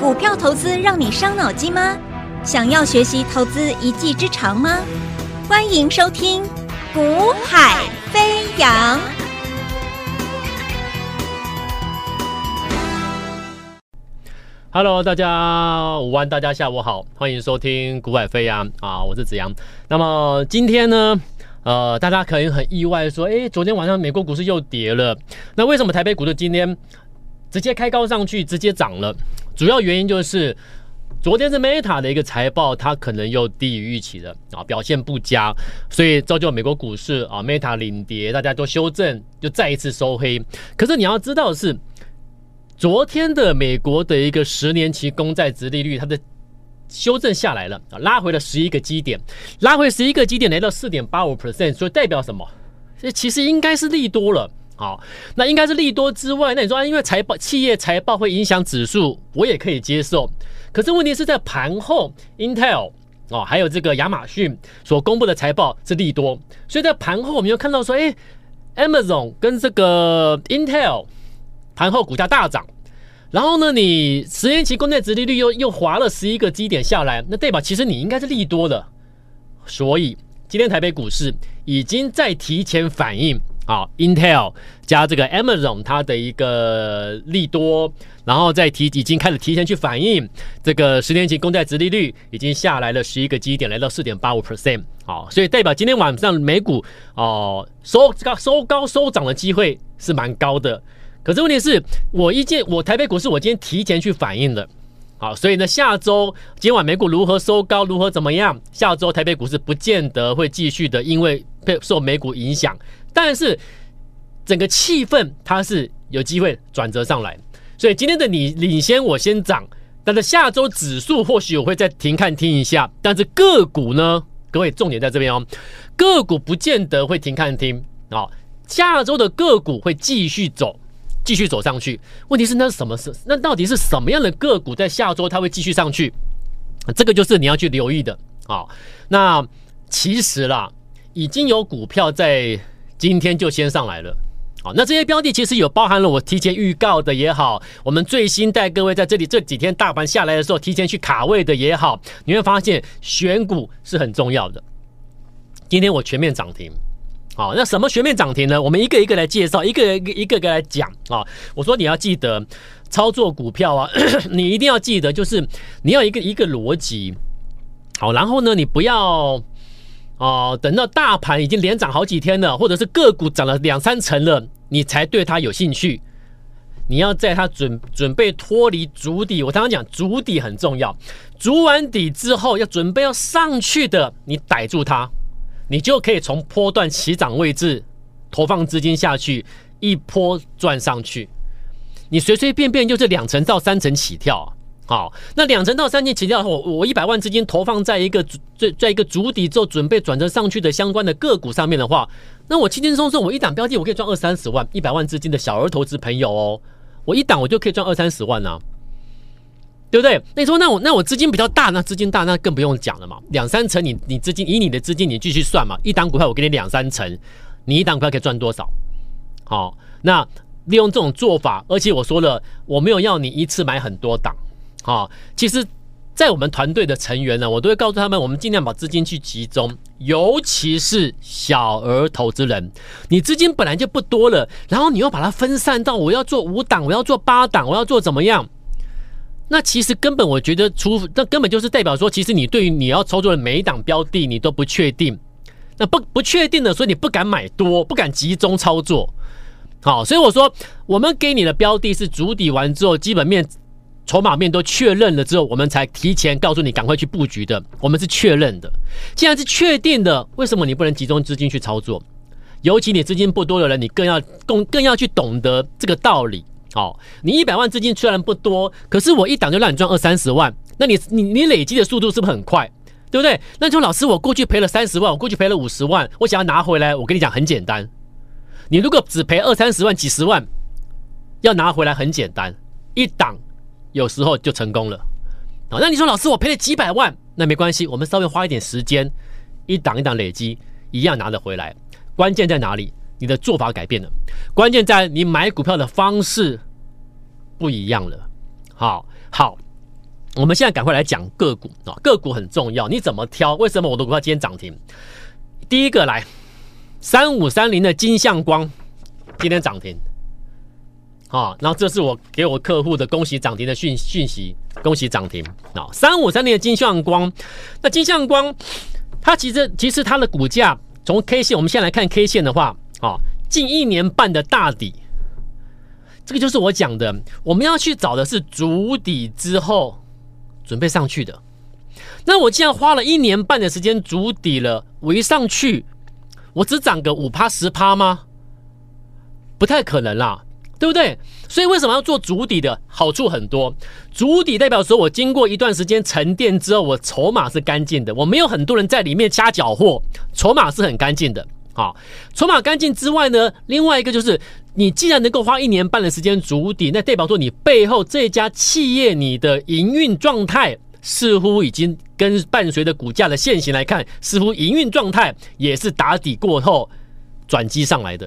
股票投资让你伤脑筋吗？想要学习投资一技之长吗？欢迎收听《股海飞扬》。Hello，大家午安，大家下午好，欢迎收听《股海飞扬》啊，我是子阳。那么今天呢，呃，大家可能很意外说，诶，昨天晚上美国股市又跌了，那为什么台北股市今天直接开高上去，直接涨了？主要原因就是昨天是 Meta 的一个财报，它可能又低于预期的啊，表现不佳，所以造就美国股市啊 Meta 领跌，大家都修正，就再一次收黑。可是你要知道的是，昨天的美国的一个十年期公债值利率，它的修正下来了啊，拉回了十一个基点，拉回十一个基点来到四点八五 percent，所以代表什么？这其实应该是利多了。好，那应该是利多之外，那你说，因为财报企业财报会影响指数，我也可以接受。可是问题是在盘后，Intel 哦，还有这个亚马逊所公布的财报是利多，所以在盘后我们又看到说，哎，Amazon 跟这个 Intel 盘后股价大涨，然后呢，你十年期公债殖利率又又滑了十一个基点下来，那代表其实你应该是利多的，所以今天台北股市已经在提前反应。好，Intel 加这个 Amazon 它的一个利多，然后再提已经开始提前去反映这个十年期公债殖利率已经下来了十一个基点，来到四点八五 percent。好，所以代表今天晚上美股哦收高收高收涨的机会是蛮高的。可是问题是我一见我台北股市我今天提前去反映了，好，所以呢下周今晚美股如何收高如何怎么样，下周台北股市不见得会继续的因为被受美股影响。但是整个气氛它是有机会转折上来，所以今天的你领先我先涨，但是下周指数或许我会再停看听一下，但是个股呢，各位重点在这边哦，个股不见得会停看听啊，下周的个股会继续走，继续走上去。问题是那什么是？那到底是什么样的个股在下周它会继续上去？这个就是你要去留意的啊。那其实啦，已经有股票在。今天就先上来了，好，那这些标的其实有包含了我提前预告的也好，我们最新带各位在这里这几天大盘下来的时候提前去卡位的也好，你会发现选股是很重要的。今天我全面涨停，好，那什么全面涨停呢？我们一个一个来介绍，一个一个一个来讲啊。我说你要记得操作股票啊，你一定要记得，就是你要一个一个逻辑，好，然后呢，你不要。哦，等到大盘已经连涨好几天了，或者是个股涨了两三成了，你才对它有兴趣。你要在它准准备脱离足底，我刚刚讲足底很重要，足完底之后要准备要上去的，你逮住它，你就可以从波段起涨位置投放资金下去，一波赚上去。你随随便便就是两成到三成起跳。好，那两成到三成起跳，我我一百万资金投放在一个在在一个主底之后准备转折上去的相关的个股上面的话，那我轻轻松松我一档标的我可以赚二三十万，一百万资金的小额投资朋友哦，我一档我就可以赚二三十万呢、啊，对不对？那你说那我那我资金比较大，那资金大那更不用讲了嘛，两三成你你资金以你的资金你继续算嘛，一档股票我给你两三成，你一档股票可以赚多少？好，那利用这种做法，而且我说了我没有要你一次买很多档。好，其实，在我们团队的成员呢，我都会告诉他们，我们尽量把资金去集中，尤其是小额投资人。你资金本来就不多了，然后你又把它分散到我要做五档，我要做八档，我要做怎么样？那其实根本我觉得，除那根本就是代表说，其实你对于你要操作的每一档标的，你都不确定。那不不确定的，所以你不敢买多，不敢集中操作。好，所以我说，我们给你的标的是筑底完之后，基本面。筹码面都确认了之后，我们才提前告诉你赶快去布局的。我们是确认的，既然是确定的，为什么你不能集中资金去操作？尤其你资金不多的人，你更要更更要去懂得这个道理。好，你一百万资金虽然不多，可是我一档就让你赚二三十万，那你你你累积的速度是不是很快？对不对？那你说老师，我过去赔了三十万，我过去赔了五十万，我想要拿回来，我跟你讲很简单，你如果只赔二三十万、几十万，要拿回来很简单，一档。有时候就成功了，啊，那你说老师，我赔了几百万，那没关系，我们稍微花一点时间，一档一档累积，一样拿得回来。关键在哪里？你的做法改变了，关键在你买股票的方式不一样了。好，好，我们现在赶快来讲个股啊，个股很重要，你怎么挑？为什么我的股票今天涨停？第一个来，三五三零的金相光今天涨停，啊，然后这是我给我客户的恭喜涨停的讯讯息，恭喜涨停啊！三五三零的金相光，那金相光它其实其实它的股价从 K 线，我们先来看 K 线的话，啊，近一年半的大底，这个就是我讲的，我们要去找的是足底之后准备上去的。那我既然花了一年半的时间足底了，我一上去，我只涨个五趴十趴吗？不太可能啦，对不对？所以为什么要做足底的？好处很多。足底代表说我经过一段时间沉淀之后，我筹码是干净的，我没有很多人在里面瞎搅和，筹码是很干净的。好，筹码干净之外呢，另外一个就是你既然能够花一年半的时间足底，那代表说你背后这家企业你的营运状态。似乎已经跟伴随着股价的现形来看，似乎营运状态也是打底过后转机上来的，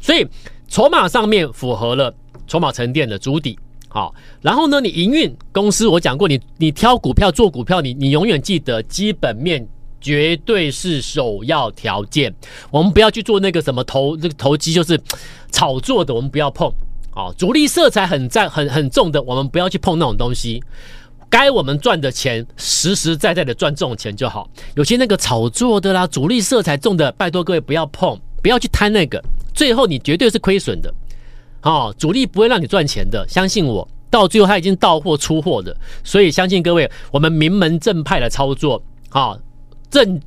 所以筹码上面符合了筹码沉淀的主底。好，然后呢，你营运公司我讲过，你你挑股票做股票，你你永远记得基本面绝对是首要条件。我们不要去做那个什么投这个投机就是炒作的，我们不要碰。啊，主力色彩很在很很重的，我们不要去碰那种东西。该我们赚的钱，实实在在的赚这种钱就好。有些那个炒作的啦，主力色彩重的，拜托各位不要碰，不要去贪那个，最后你绝对是亏损的。哦，主力不会让你赚钱的，相信我，到最后他已经到货出货的。所以相信各位，我们名门正派的操作，啊，正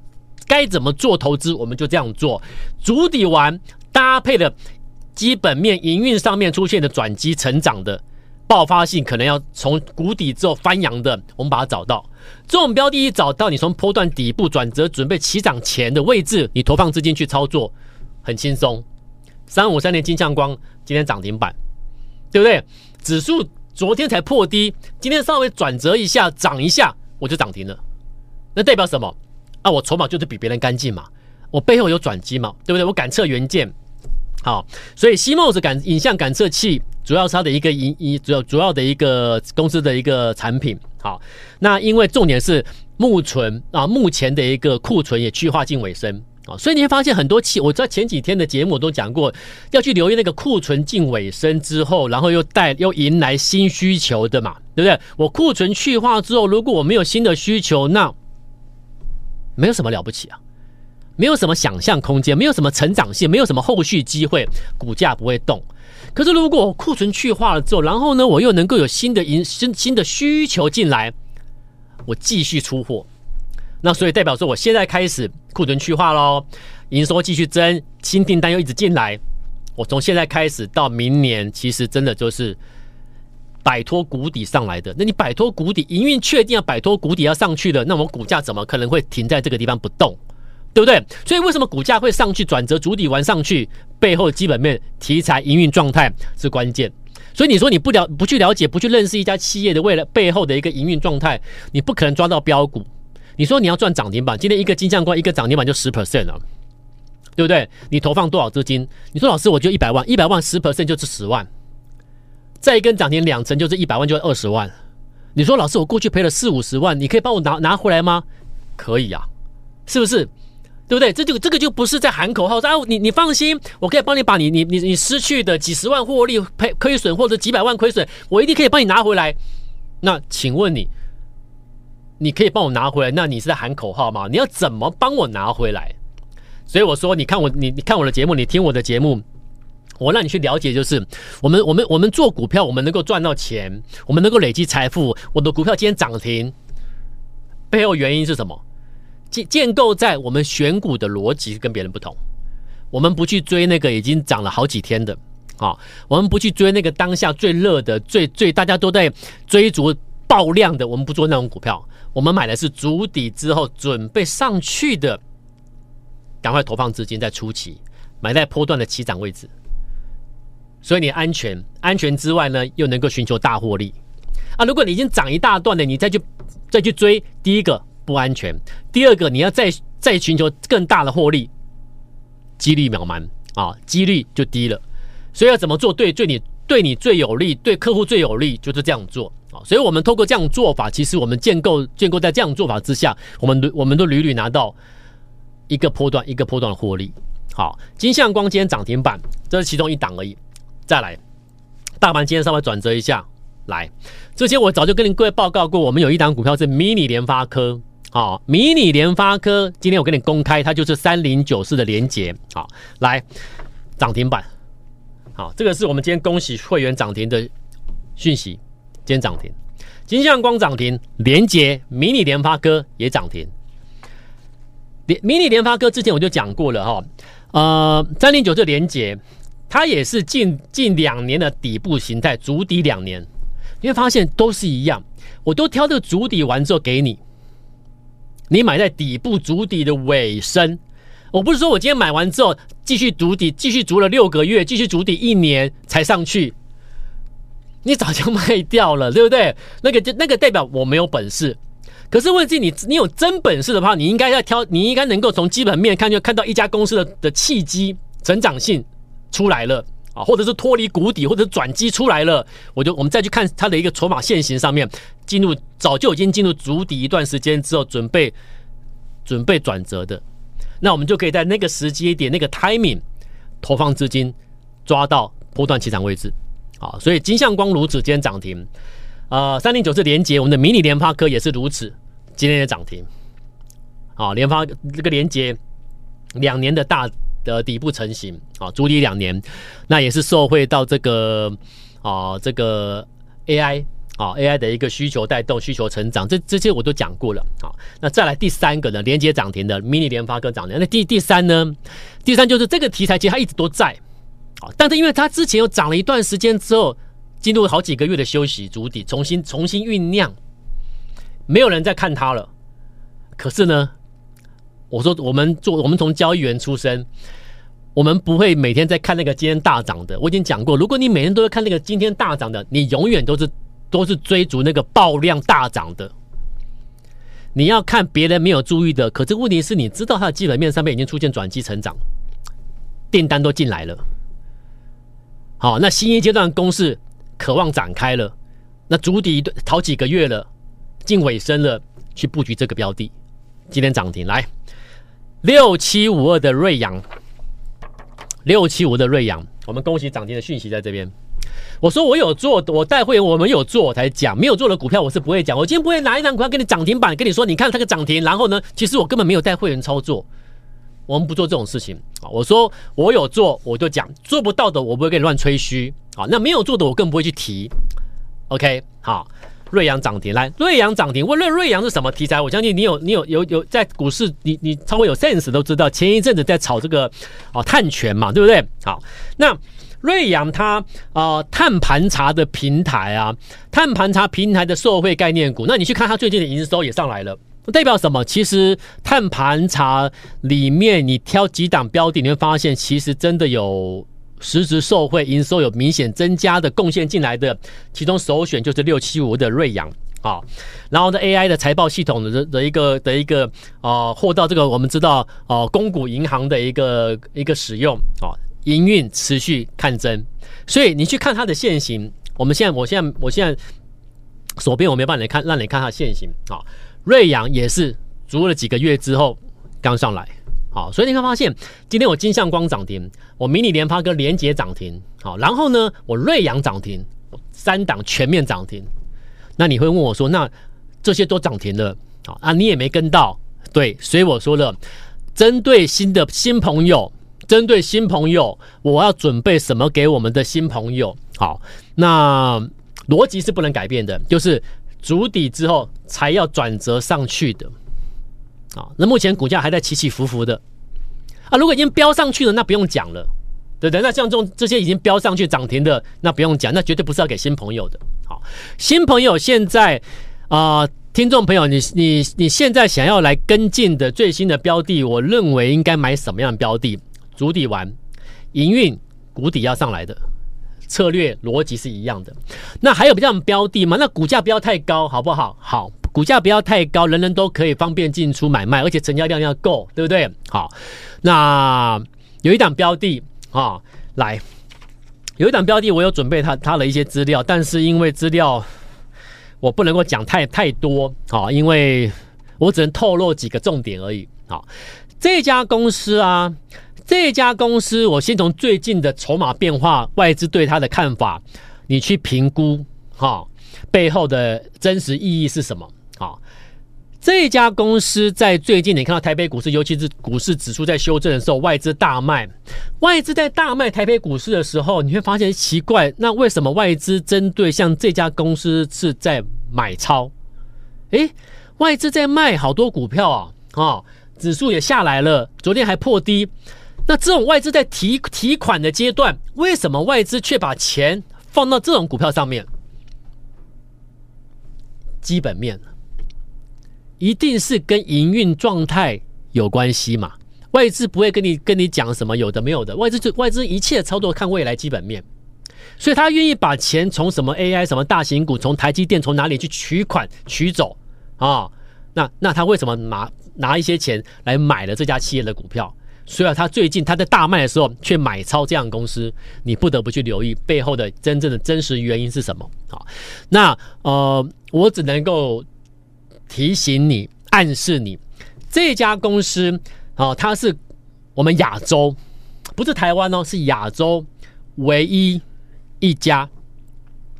该怎么做投资，我们就这样做。筑底完搭配的基本面营运上面出现的转机成长的。爆发性可能要从谷底之后翻扬的，我们把它找到。这种标的一找到，你从波段底部转折准备起涨前的位置，你投放资金去操作，很轻松。三五三年金相光今天涨停板，对不对？指数昨天才破低，今天稍微转折一下涨一下，我就涨停了。那代表什么？啊，我筹码就是比别人干净嘛，我背后有转机嘛，对不对？我感测元件。好，所以 CMOS 感影像感测器主要是它的一个一一主要主要的一个公司的一个产品。好，那因为重点是目存啊，目前的一个库存也去化近尾声啊，所以你会发现很多企，我在前几天的节目都讲过，要去留意那个库存近尾声之后，然后又带又迎来新需求的嘛，对不对？我库存去化之后，如果我没有新的需求，那没有什么了不起啊。没有什么想象空间，没有什么成长性，没有什么后续机会，股价不会动。可是如果我库存去化了之后，然后呢，我又能够有新的营新新的需求进来，我继续出货，那所以代表说，我现在开始库存去化喽，营收继续增，新订单又一直进来，我从现在开始到明年，其实真的就是摆脱谷底上来的。那你摆脱谷底，营运确定要摆脱谷底要上去了，那我股价怎么可能会停在这个地方不动？对不对？所以为什么股价会上去转折主底完上去？背后基本面题材营运状态是关键。所以你说你不了不去了解不去认识一家企业的未来背后的一个营运状态，你不可能抓到标股。你说你要赚涨停板，今天一个金相光一个涨停板就十 percent 了，对不对？你投放多少资金？你说老师我就一百万，一百万十 percent 就是十万，再一根涨停两成就是一百万，就是二十万。你说老师我过去赔了四五十万，你可以帮我拿拿回来吗？可以呀、啊，是不是？对不对？这就这个就不是在喊口号说啊，你你放心，我可以帮你把你你你你失去的几十万获利赔亏损或者几百万亏损，我一定可以帮你拿回来。那请问你，你可以帮我拿回来？那你是在喊口号吗？你要怎么帮我拿回来？所以我说，你看我你你看我的节目，你听我的节目，我让你去了解，就是我们我们我们做股票，我们能够赚到钱，我们能够累积财富。我的股票今天涨停，背后原因是什么？建建构在我们选股的逻辑跟别人不同，我们不去追那个已经涨了好几天的啊，我们不去追那个当下最热的、最最大家都在追逐爆量的，我们不做那种股票，我们买的是足底之后准备上去的，赶快投放资金在初期买在波段的起涨位置，所以你安全，安全之外呢，又能够寻求大获利啊！如果你已经涨一大段了，你再去再去追第一个。不安全。第二个，你要再再寻求更大的获利，几率渺茫啊，几率就低了。所以要怎么做对？对你对你最有利，对客户最有利，就是这样做。所以，我们透过这样做法，其实我们建构建构在这样做法之下，我们我们都屡屡拿到一个波段一个波段的获利。好，金相光今天涨停板，这是其中一档而已。再来，大盘今天稍微转折一下，来，之前我早就跟您各位报告过，我们有一档股票是迷你联发科。好，迷你联发科，今天我跟你公开，它就是三零九四的连结。好，来涨停板。好，这个是我们今天恭喜会员涨停的讯息。今天涨停，金相光涨停，连结迷你联发哥也涨停。连迷你联发哥之前我就讲过了哈，呃，三零九这连结，它也是近近两年的底部形态，足底两年，你会发现都是一样，我都挑这个筑底完之后给你。你买在底部足底的尾声，我不是说我今天买完之后继续足底，继续足了六个月，继续足底一年才上去，你早就卖掉了，对不对？那个就那个代表我没有本事。可是问题你你有真本事的话，你应该要挑，你应该能够从基本面看，就看到一家公司的的契机、成长性出来了。啊，或者是脱离谷底，或者转机出来了，我就我们再去看它的一个筹码线型上面，进入早就已经进入足底一段时间之后，准备准备转折的，那我们就可以在那个时机点、那个 timing 投放资金，抓到波段起涨位置。好，所以金相光如此，今天涨停。呃，三零九是连接，我们的迷你联发科也是如此，今天也涨停。好，联发这个连接两年的大。的底部成型啊，筑底两年，那也是受惠到这个啊，这个 AI 啊，AI 的一个需求带动需求成长，这这些我都讲过了啊。那再来第三个呢，连接涨停的迷你联发科涨停。那第第三呢，第三就是这个题材其实它一直都在啊，但是因为它之前又涨了一段时间之后，进入好几个月的休息筑底，重新重新酝酿，没有人在看它了。可是呢，我说我们做我们从交易员出身。我们不会每天在看那个今天大涨的。我已经讲过，如果你每天都在看那个今天大涨的，你永远都是都是追逐那个爆量大涨的。你要看别人没有注意的，可是问题是你知道它的基本面上面已经出现转机成长，订单都进来了。好，那新一阶段攻势渴望展开了，那筑底好几个月了，近尾声了，去布局这个标的，今天涨停来六七五二的瑞阳。六七五的瑞阳，我们恭喜涨停的讯息在这边。我说我有做，我带会员，我们有做我才讲，没有做的股票我是不会讲。我今天不会拿一张股票给你涨停板，跟你说，你看这个涨停，然后呢，其实我根本没有带会员操作，我们不做这种事情啊。我说我有做，我就讲，做不到的我不会跟你乱吹嘘啊。那没有做的我更不会去提。OK，好。瑞阳涨停，来，瑞阳涨停。问瑞瑞阳是什么题材？我相信你有你有有有在股市，你你稍微有 sense 都知道，前一阵子在炒这个啊碳权嘛，对不对？好，那瑞阳它啊碳盘查的平台啊，碳盘查平台的受惠概念股，那你去看它最近的营收也上来了，代表什么？其实碳盘查里面你挑几档标的，你会发现其实真的有。实质受惠营收有明显增加的贡献进来的，其中首选就是六七五的瑞阳啊，然后呢 AI 的财报系统的的一个的一个啊，获到这个我们知道啊，公股银行的一个一个使用啊，营运持续看增，所以你去看它的线型，我们现在我现在我现在手边我没办法来看，让你看它的线型啊，瑞阳也是筑了几个月之后刚上来。好，所以你会发现，今天我金相光涨停，我迷你联发哥连结涨停，好，然后呢，我瑞阳涨停，三档全面涨停。那你会问我说，那这些都涨停了，好啊，你也没跟到，对，所以我说了，针对新的新朋友，针对新朋友，我要准备什么给我们的新朋友？好，那逻辑是不能改变的，就是筑底之后才要转折上去的。啊，那目前股价还在起起伏伏的啊，如果已经飙上去了，那不用讲了，对不对？那像这种这些已经飙上去涨停的，那不用讲，那绝对不是要给新朋友的。好，新朋友现在啊、听众朋友，你你你现在想要来跟进的最新的标的，我认为应该买什么样的标的？足底完，营运谷底要上来的策略逻辑是一样的。那还有比较标的吗？那股价不要太高，好不好？好。股价不要太高，人人都可以方便进出买卖，而且成交量要够，对不对？好，那有一档标的啊，来，有一档标的，我有准备它它的一些资料，但是因为资料我不能够讲太太多，好，因为我只能透露几个重点而已。好，这家公司啊，这家公司，我先从最近的筹码变化、外资对它的看法，你去评估，哈，背后的真实意义是什么？好。这家公司在最近，你看到台北股市，尤其是股市指数在修正的时候，外资大卖。外资在大卖台北股市的时候，你会发现奇怪，那为什么外资针对像这家公司是在买超？诶，外资在卖好多股票啊，啊，指数也下来了，昨天还破低。那这种外资在提提款的阶段，为什么外资却把钱放到这种股票上面？基本面。一定是跟营运状态有关系嘛？外资不会跟你跟你讲什么有的没有的，外资就外资一切操作看未来基本面，所以他愿意把钱从什么 AI 什么大型股，从台积电从哪里去取款取走啊？那那他为什么拿拿一些钱来买了这家企业的股票？所以他最近他在大卖的时候却买超这样公司，你不得不去留意背后的真正的真实原因是什么？好，那呃，我只能够。提醒你，暗示你，这家公司啊、哦，它是我们亚洲，不是台湾哦，是亚洲唯一一家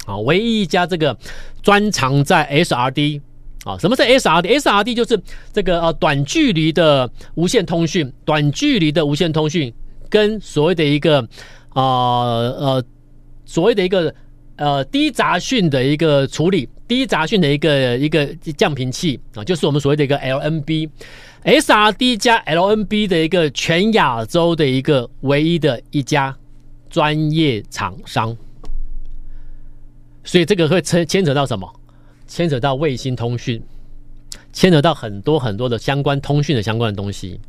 啊、唯一一家这个专长在 SRD 啊、什么是 SRD？SRD 就是这个呃短距离的无线通讯，短距离的无线通讯跟所谓的一个啊呃，呃所谓的一个呃低杂讯的一个处理。低杂讯的一个一个降频器啊，就是我们所谓的一个 LNB，SRD 加 LNB 的一个全亚洲的一个唯一的一家专业厂商，所以这个会牵牵扯到什么？牵扯到卫星通讯，牵扯到很多很多的相关通讯的相关的东西。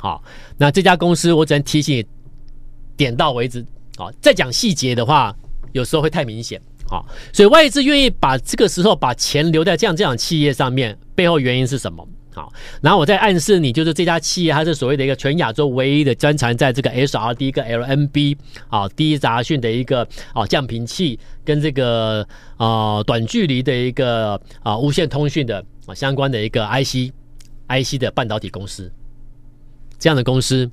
好，那这家公司我只能提醒你，点到为止。好，再讲细节的话，有时候会太明显。好，所以外资愿意把这个时候把钱留在这样这样企业上面，背后原因是什么？好，然后我再暗示你，就是这家企业它是所谓的一个全亚洲唯一的专长在这个 SRD 跟 LNB 啊低杂讯的一个啊降频器跟这个啊短距离的一个啊无线通讯的啊相关的一个 IC IC 的半导体公司，这样的公司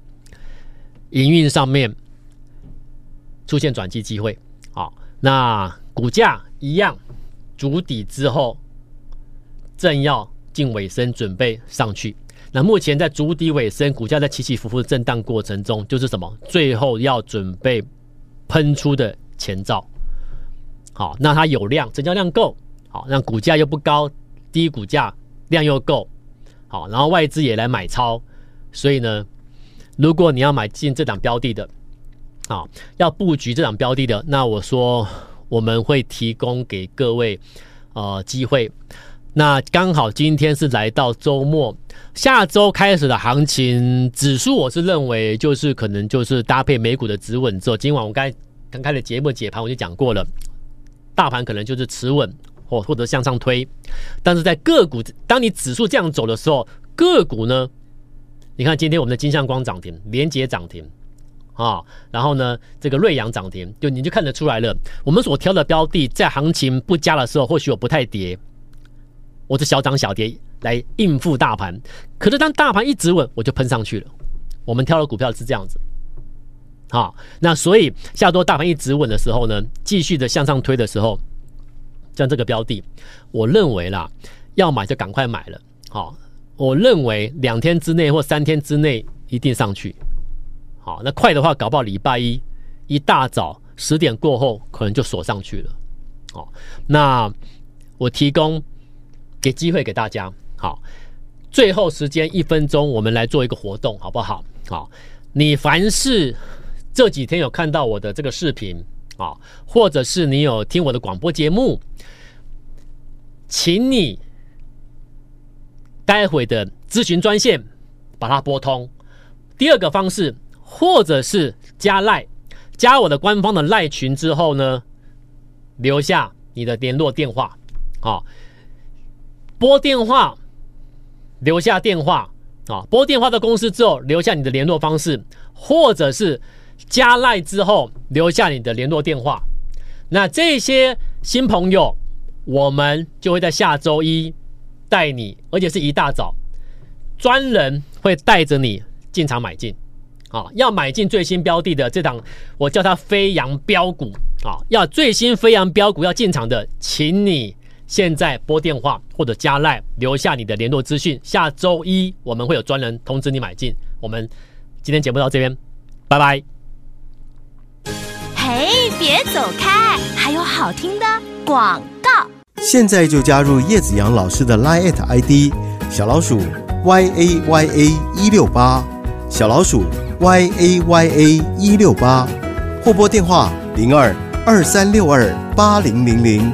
营运上面出现转机机会，好，那。股价一样筑底之后，正要进尾声，准备上去。那目前在筑底尾声，股价在起起伏伏震荡过程中，就是什么？最后要准备喷出的前兆。好，那它有量，成交量够。好，那股价又不高，低股价量又够。好，然后外资也来买超。所以呢，如果你要买进这档标的的，好，要布局这档标的的，那我说。我们会提供给各位呃机会，那刚好今天是来到周末，下周开始的行情指数，我是认为就是可能就是搭配美股的止稳之后，今晚我刚才刚开的节目解盘我就讲过了，大盘可能就是持稳或或者向上推，但是在个股，当你指数这样走的时候，个股呢，你看今天我们的金像光涨停，联杰涨停。啊、然后呢，这个瑞阳涨停，就你就看得出来了。我们所挑的标的，在行情不佳的时候，或许我不太跌，我是小涨小跌来应付大盘。可是当大盘一直稳，我就喷上去了。我们挑的股票是这样子。好、那所以下周大盘一直稳的时候呢，继续的向上推的时候，像这个标的，我认为啦，要买就赶快买了。好、我认为两天之内或三天之内一定上去。好，那快的话，搞不好礼拜一一大早十点过后，可能就锁上去了。好，那我提供给机会给大家。好，最后时间一分钟，我们来做一个活动，好不好？好，你凡是这几天有看到我的这个视频啊，或者是你有听我的广播节目，请你待会的咨询专线把它拨通。第二个方式。或者是加赖，加我的官方的赖群之后呢，留下你的联络电话，啊，拨电话，留下电话，啊，拨电话的公司之后留下你的联络方式，或者是加赖之后留下你的联络电话。那这些新朋友，我们就会在下周一带你，而且是一大早，专人会带着你进场买进。啊，要买进最新标的的这档，我叫它飞扬标股啊，要最新飞扬标股要进场的，请你现在拨电话或者加赖留下你的联络资讯，下周一我们会有专人通知你买进。我们今天节目到这边，拜拜。嘿，别走开，还有好听的广告。现在就加入叶子阳老师的 Line ID 小老鼠 y a y a 一六八小老鼠。y a y a 一六八，或拨电话零二二三六二八零零零